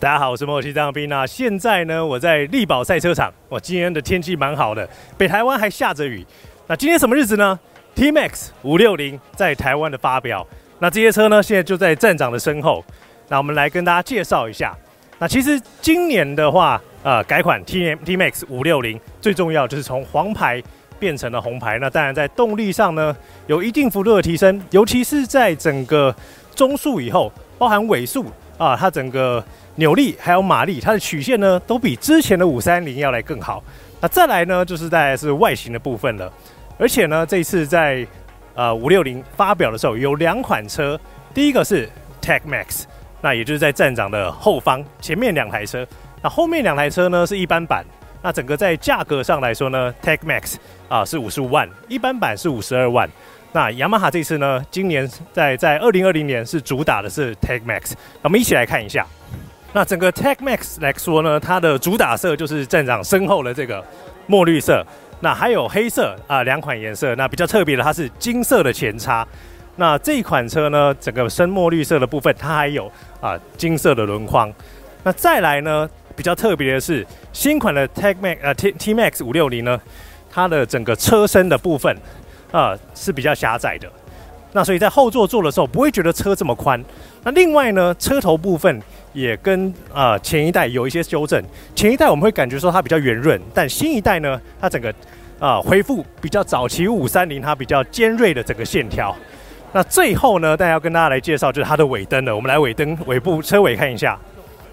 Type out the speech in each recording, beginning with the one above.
大家好，我是莫奇张斌。那现在呢，我在力宝赛车场。哇，今天的天气蛮好的，北台湾还下着雨。那今天什么日子呢？T Max 五六零在台湾的发表。那这些车呢，现在就在站长的身后。那我们来跟大家介绍一下。那其实今年的话，呃，改款 T M T Max 五六零，最重要就是从黄牌变成了红牌。那当然在动力上呢，有一定幅度的提升，尤其是在整个中速以后，包含尾速啊，它整个扭力还有马力，它的曲线呢，都比之前的五三零要来更好。那再来呢，就是在是外形的部分了。而且呢，这次在呃五六零发表的时候，有两款车，第一个是 Tech Max，那也就是在站长的后方，前面两台车。那后面两台车呢是一般版。那整个在价格上来说呢，Tech Max 啊是五十五万，一般版是五十二万。那雅马哈这次呢，今年在在二零二零年是主打的是 Tech Max。那我们一起来看一下。那整个 Tech Max 来说呢，它的主打色就是站长身后的这个墨绿色。那还有黑色啊，两款颜色。那比较特别的，它是金色的前叉。那这一款车呢，整个深墨绿色的部分，它还有啊金色的轮框。那再来呢，比较特别的是新款的 Tech Max 呃 T T Max 五六零呢，它的整个车身的部分啊是比较狭窄的。那所以在后座坐的时候，不会觉得车这么宽。那另外呢，车头部分也跟啊前一代有一些修正。前一代我们会感觉说它比较圆润，但新一代呢，它整个啊恢复比较早期五三零它比较尖锐的整个线条。那最后呢，大家要跟大家来介绍就是它的尾灯了。我们来尾灯尾部车尾看一下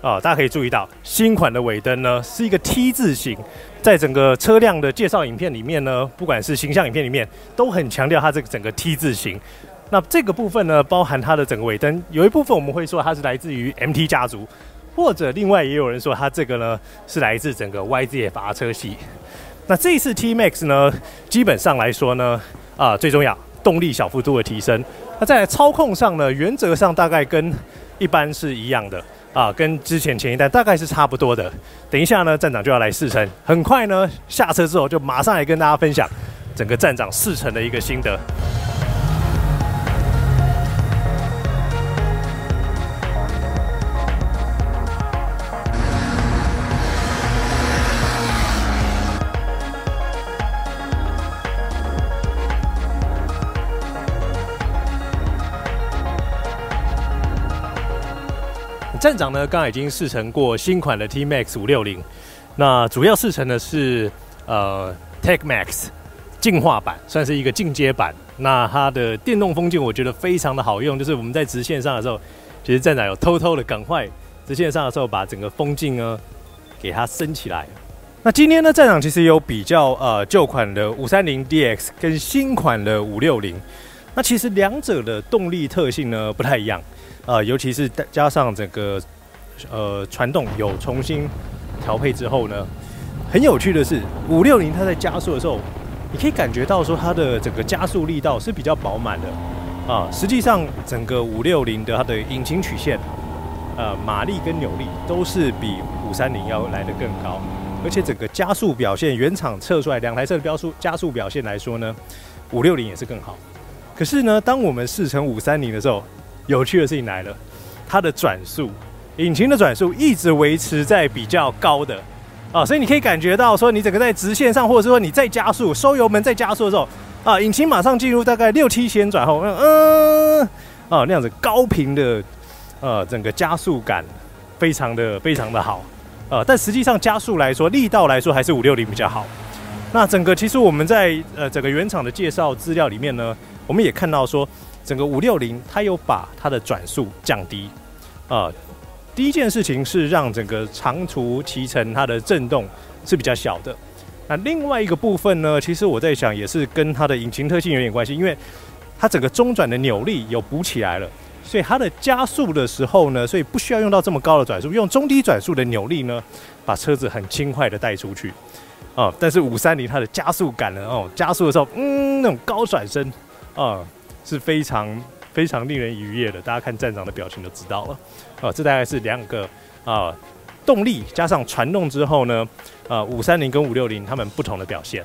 啊，大家可以注意到新款的尾灯呢是一个 T 字形，在整个车辆的介绍影片里面呢，不管是形象影片里面都很强调它这个整个 T 字形。那这个部分呢，包含它的整个尾灯，有一部分我们会说它是来自于 MT 家族，或者另外也有人说它这个呢是来自整个 YZF 车系。那这一次 T Max 呢，基本上来说呢，啊最重要动力小幅度的提升。那在操控上呢，原则上大概跟一般是一样的啊，跟之前前一代大概是差不多的。等一下呢，站长就要来试乘，很快呢下车之后就马上来跟大家分享整个站长试乘的一个心得。站长呢，刚刚已经试乘过新款的 T Max 五六零，那主要试乘的是呃 Tech Max 进化版，算是一个进阶版。那它的电动风镜我觉得非常的好用，就是我们在直线上的时候，其实站长有偷偷的赶快直线上的时候把整个风镜呢给它升起来。那今天呢，站长其实有比较呃旧款的五三零 DX 跟新款的五六零，那其实两者的动力特性呢不太一样。呃，尤其是加上整个呃传动有重新调配之后呢，很有趣的是，五六零它在加速的时候，你可以感觉到说它的整个加速力道是比较饱满的啊。实际上，整个五六零的它的引擎曲线、呃马力跟扭力都是比五三零要来的更高，而且整个加速表现，原厂测出来两台车的标速加速表现来说呢，五六零也是更好。可是呢，当我们试乘五三零的时候，有趣的事情来了，它的转速，引擎的转速一直维持在比较高的啊，所以你可以感觉到说，你整个在直线上，或者说你在加速，收油门在加速的时候啊，引擎马上进入大概六七千转后，嗯啊那样子高频的呃整个加速感非常的非常的好啊，但实际上加速来说，力道来说还是五六零比较好。那整个其实我们在呃整个原厂的介绍资料里面呢，我们也看到说。整个五六零，它有把它的转速降低，啊，第一件事情是让整个长途骑乘它的震动是比较小的。那另外一个部分呢，其实我在想也是跟它的引擎特性有点关系，因为它整个中转的扭力有补起来了，所以它的加速的时候呢，所以不需要用到这么高的转速，用中低转速的扭力呢，把车子很轻快的带出去，啊，但是五三零它的加速感呢，哦，加速的时候，嗯，那种高转身，啊。是非常非常令人愉悦的，大家看站长的表情就知道了。啊，这大概是两个啊动力加上传动之后呢，啊五三零跟五六零它们不同的表现。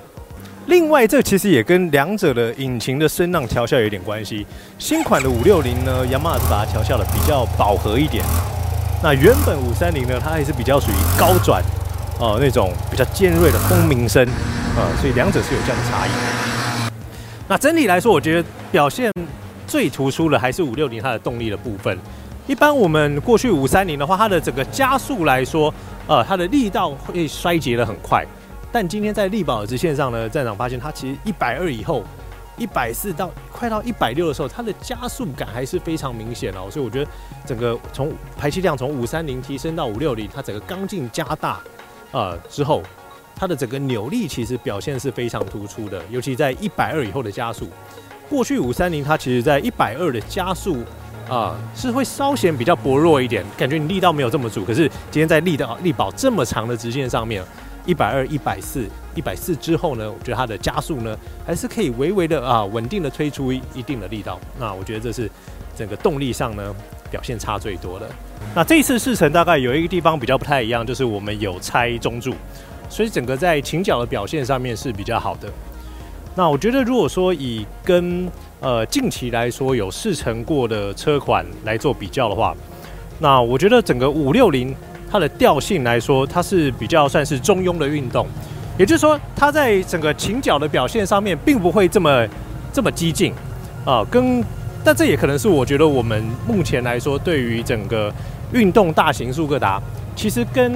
另外，这其实也跟两者的引擎的声浪调校有点关系。新款的五六零呢，雅马哈是把它调校的比较饱和一点，那原本五三零呢，它还是比较属于高转哦那种比较尖锐的轰鸣声啊，所以两者是有这样的差异。那整体来说，我觉得表现最突出的还是五六零它的动力的部分。一般我们过去五三零的话，它的整个加速来说，呃，它的力道会衰竭的很快。但今天在力宝的直线上呢，站长发现它其实一百二以后，一百四到快到一百六的时候，它的加速感还是非常明显哦。所以我觉得整个从排气量从五三零提升到五六零，它整个刚劲加大，呃之后，它的整个扭力其实表现是非常突出的，尤其在一百二以后的加速。过去五三零它其实在一百二的加速。啊，是会稍显比较薄弱一点，感觉你力道没有这么足。可是今天在力道力保这么长的直线上面，一百二、一百四、一百四之后呢，我觉得它的加速呢，还是可以微微的啊稳定的推出一定的力道。那我觉得这是整个动力上呢表现差最多的。那这次试乘大概有一个地方比较不太一样，就是我们有拆中柱，所以整个在倾角的表现上面是比较好的。那我觉得如果说以跟呃，近期来说有试乘过的车款来做比较的话，那我觉得整个五六零它的调性来说，它是比较算是中庸的运动，也就是说，它在整个倾角的表现上面，并不会这么这么激进啊。跟但这也可能是我觉得我们目前来说，对于整个运动大型速克达，其实跟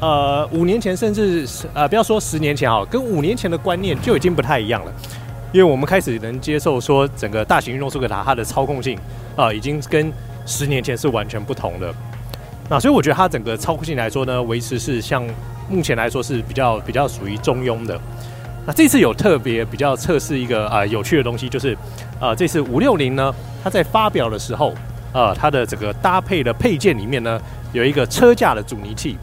呃五年前甚至呃不要说十年前哈，跟五年前的观念就已经不太一样了。因为我们开始能接受说，整个大型运动速克达它的操控性啊，已经跟十年前是完全不同的。那所以我觉得它整个操控性来说呢，维持是像目前来说是比较比较属于中庸的。那这次有特别比较测试一个啊有趣的东西，就是啊这次五六零呢，它在发表的时候啊，它的整个搭配的配件里面呢，有一个车架的阻尼器。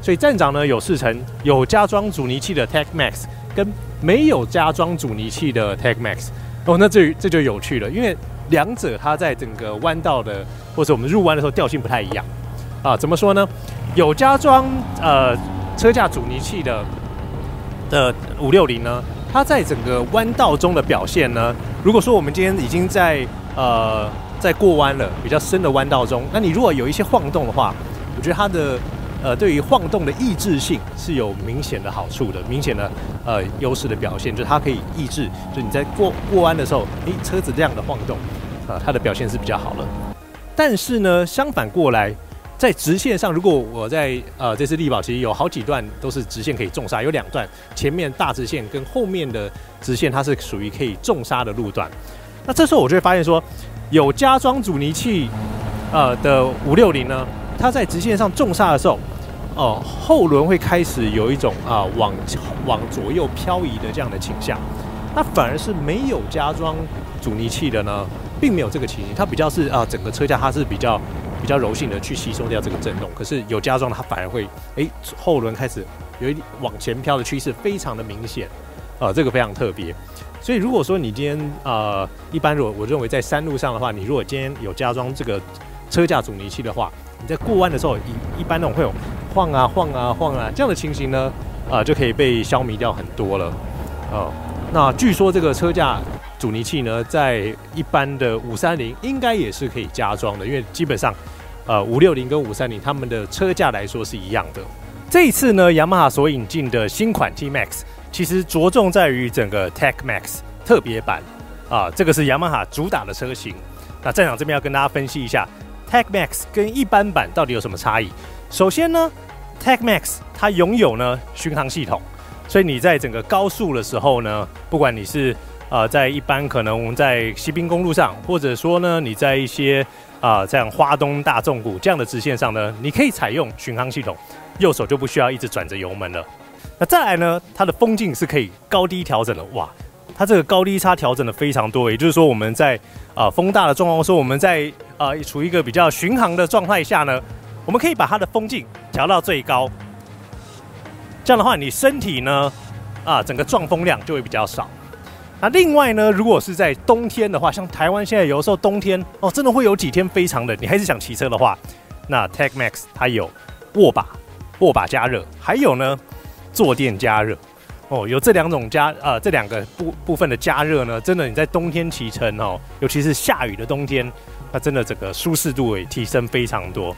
所以站长呢有试乘有加装阻尼器的 Tech Max 跟。没有加装阻尼器的 Tech Max 哦，那这这就有趣了，因为两者它在整个弯道的或者我们入弯的时候调性不太一样啊。怎么说呢？有加装呃车架阻尼器的的五六零呢，它在整个弯道中的表现呢，如果说我们今天已经在呃在过弯了比较深的弯道中，那你如果有一些晃动的话，我觉得它的。呃，对于晃动的抑制性是有明显的好处的，明显的呃优势的表现，就是它可以抑制，就你在过过弯的时候，诶，车子这样的晃动，啊，它的表现是比较好的。但是呢，相反过来，在直线上，如果我在呃这次力宝其实有好几段都是直线可以重刹，有两段前面大直线跟后面的直线，它是属于可以重刹的路段。那这时候我就会发现说，有加装阻尼器呃的五六零呢。它在直线上重刹的时候，哦，后轮会开始有一种啊往往左右漂移的这样的倾向。那反而是没有加装阻尼器的呢，并没有这个情形。它比较是啊，整个车架它是比较比较柔性的去吸收掉这个震动。可是有加装的，它反而会哎后轮开始有一点往前飘的趋势，非常的明显。啊，这个非常特别。所以如果说你今天啊，一般如果我认为在山路上的话，你如果今天有加装这个车架阻尼器的话，你在过弯的时候，一一般那种会有晃啊晃啊晃啊这样的情形呢，啊就可以被消弭掉很多了，哦，那据说这个车架阻尼器呢，在一般的五三零应该也是可以加装的，因为基本上，呃五六零跟五三零他们的车架来说是一样的。这一次呢，雅马哈所引进的新款 T Max，其实着重在于整个 Tech Max 特别版，啊，这个是雅马哈主打的车型。那站长这边要跟大家分析一下。Tech Max 跟一般版到底有什么差异？首先呢，Tech Max 它拥有呢巡航系统，所以你在整个高速的时候呢，不管你是呃在一般可能我们在西滨公路上，或者说呢你在一些啊这样花东大众谷这样的直线上呢，你可以采用巡航系统，右手就不需要一直转着油门了。那再来呢，它的风镜是可以高低调整的，哇！它这个高低差调整的非常多，也就是说我们在啊风大的状况，说我们在啊处于一个比较巡航的状态下呢，我们可以把它的风镜调到最高，这样的话你身体呢啊整个撞风量就会比较少。那另外呢，如果是在冬天的话，像台湾现在有时候冬天哦真的会有几天非常冷，你还是想骑车的话，那 Tech Max 它有握把握把加热，还有呢坐垫加热。哦，有这两种加呃这两个部部分的加热呢，真的你在冬天骑乘哦，尤其是下雨的冬天，那真的整个舒适度也提升非常多。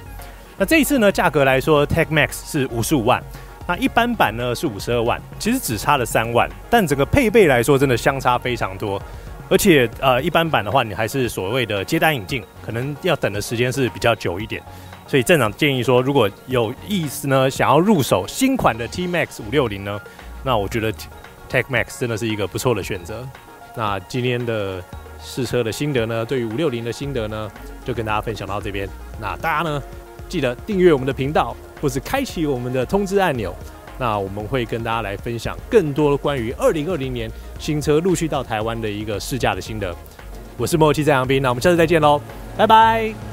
那这一次呢，价格来说，Tech Max 是五十五万，那一般版呢是五十二万，其实只差了三万，但整个配备来说，真的相差非常多。而且呃，一般版的话，你还是所谓的接单引进，可能要等的时间是比较久一点。所以站长建议说，如果有意思呢，想要入手新款的 T Max 五六零呢，那我觉得 Tech Max 真的是一个不错的选择。那今天的试车的心得呢，对于五六零的心得呢，就跟大家分享到这边。那大家呢，记得订阅我们的频道，或是开启我们的通知按钮。那我们会跟大家来分享更多关于二零二零年新车陆续到台湾的一个试驾的心得。我是莫奇在杨斌，那我们下次再见喽，拜拜。